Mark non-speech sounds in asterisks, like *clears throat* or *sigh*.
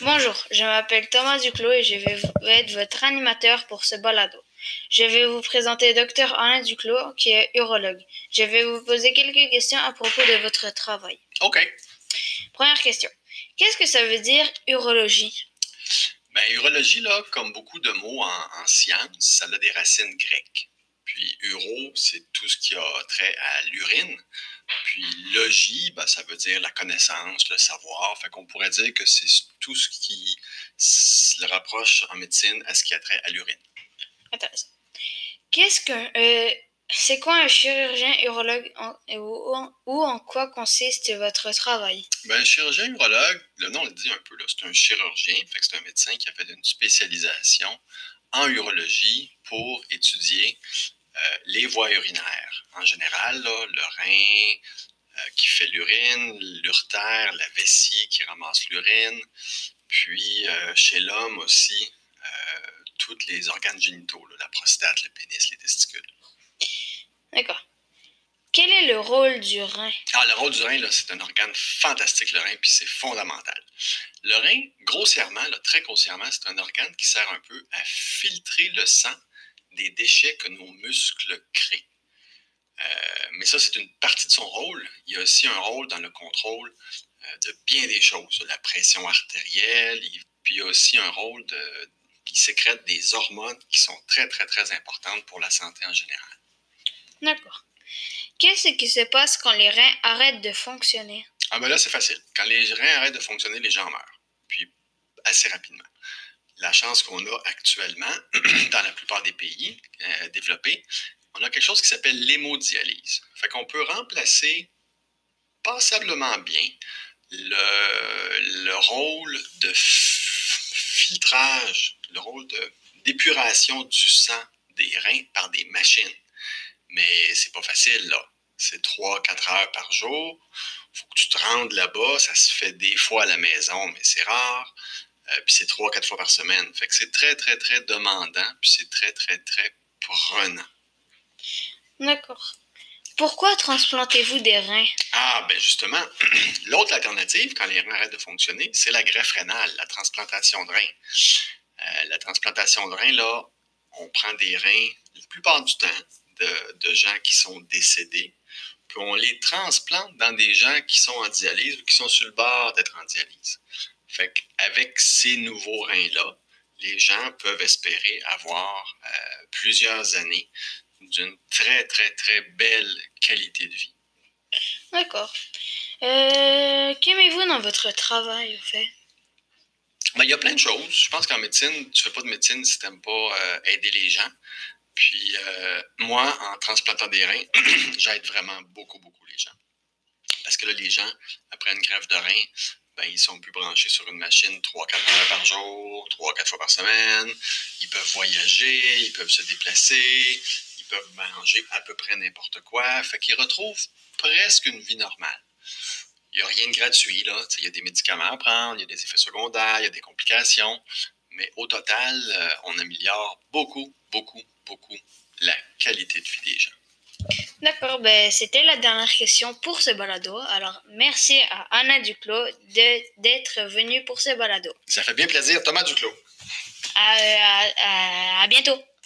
Bonjour, je m'appelle Thomas Duclos et je vais être votre animateur pour ce balado. Je vais vous présenter Dr Alain Duclos, qui est urologue. Je vais vous poser quelques questions à propos de votre travail. OK. Première question. Qu'est-ce que ça veut dire urologie? Ben, urologie, là, comme beaucoup de mots en, en sciences, ça a des racines grecques. Puis uro, c'est tout ce qui a trait à l'urine. Puis logie, ben, ça veut dire la connaissance, le savoir. Fait qu'on pourrait dire que c'est tout ce qui se rapproche en médecine à ce qui a trait à l'urine. Intéressant. Qu'est-ce que euh, c'est quoi un chirurgien urologue en- et où, en- quoi consiste votre travail? Ben, un chirurgien urologue, le nom le dit un peu, là, c'est un chirurgien, fait que c'est un médecin qui a fait une spécialisation en urologie pour étudier euh, les voies urinaires. En général, là, le rein euh, qui fait l'urine, l'urtère, la vessie qui ramasse l'urine, puis euh, chez l'homme aussi, euh, tous les organes génitaux, là, la prostate, le pénis, les testicules. D'accord. Quel est le rôle du rein? Ah, le rôle du rein, là, c'est un organe fantastique, le rein, puis c'est fondamental. Le rein, grossièrement, là, très grossièrement, c'est un organe qui sert un peu à filtrer le sang des déchets que nos muscles créent. Euh, mais ça, c'est une partie de son rôle. Il y a aussi un rôle dans le contrôle euh, de bien des choses, la pression artérielle, il- puis il y a aussi un rôle de... Il sécrète des hormones qui sont très, très, très importantes pour la santé en général. D'accord. Qu'est-ce qui se passe quand les reins arrêtent de fonctionner? Ah ben là, c'est facile. Quand les reins arrêtent de fonctionner, les gens meurent. Puis assez rapidement. La chance qu'on a actuellement, *clears throat* dans la plupart des pays euh, développés, on a quelque chose qui s'appelle l'hémodialyse. Fait qu'on peut remplacer passablement bien le, le rôle de filtrage, le rôle d'épuration du sang des reins par des machines. Mais c'est pas facile, là. C'est 3-4 heures par jour faut que tu te rendes là-bas. Ça se fait des fois à la maison, mais c'est rare. Euh, puis c'est trois, quatre fois par semaine. Fait que c'est très, très, très demandant. Puis c'est très, très, très prenant. D'accord. Pourquoi transplantez-vous des reins? Ah, ben justement, *clears throat* l'autre alternative, quand les reins arrêtent de fonctionner, c'est la greffe rénale, la transplantation de reins. Euh, la transplantation de reins, là, on prend des reins, la plupart du temps, de, de gens qui sont décédés, puis on les transplante dans des gens qui sont en dialyse ou qui sont sur le bord d'être en dialyse. Fait qu'avec ces nouveaux reins-là, les gens peuvent espérer avoir euh, plusieurs années d'une très, très, très belle qualité de vie. D'accord. Euh, Qu'aimez-vous dans votre travail, au fait? Ben, il y a plein de choses. Je pense qu'en médecine, tu fais pas de médecine si tu n'aimes pas euh, aider les gens. Puis euh, moi, en transplantant des reins, *clears throat* j'aide vraiment beaucoup, beaucoup les gens. Parce que là, les gens, après une greffe de reins, ben, ils sont plus branchés sur une machine 3-4 heures par jour, 3-4 fois par semaine. Ils peuvent voyager, ils peuvent se déplacer, ils peuvent manger à peu près n'importe quoi. Fait qu'ils retrouvent presque une vie normale. Il n'y a rien de gratuit, là. Il y a des médicaments à prendre, il y a des effets secondaires, il y a des complications. Mais au total, euh, on améliore beaucoup, beaucoup, beaucoup la qualité de vie des gens. D'accord, ben, c'était la dernière question pour ce balado. Alors, merci à Anna Duclos de- d'être venue pour ce balado. Ça fait bien plaisir. Thomas Duclos. À- à- à- à bientôt!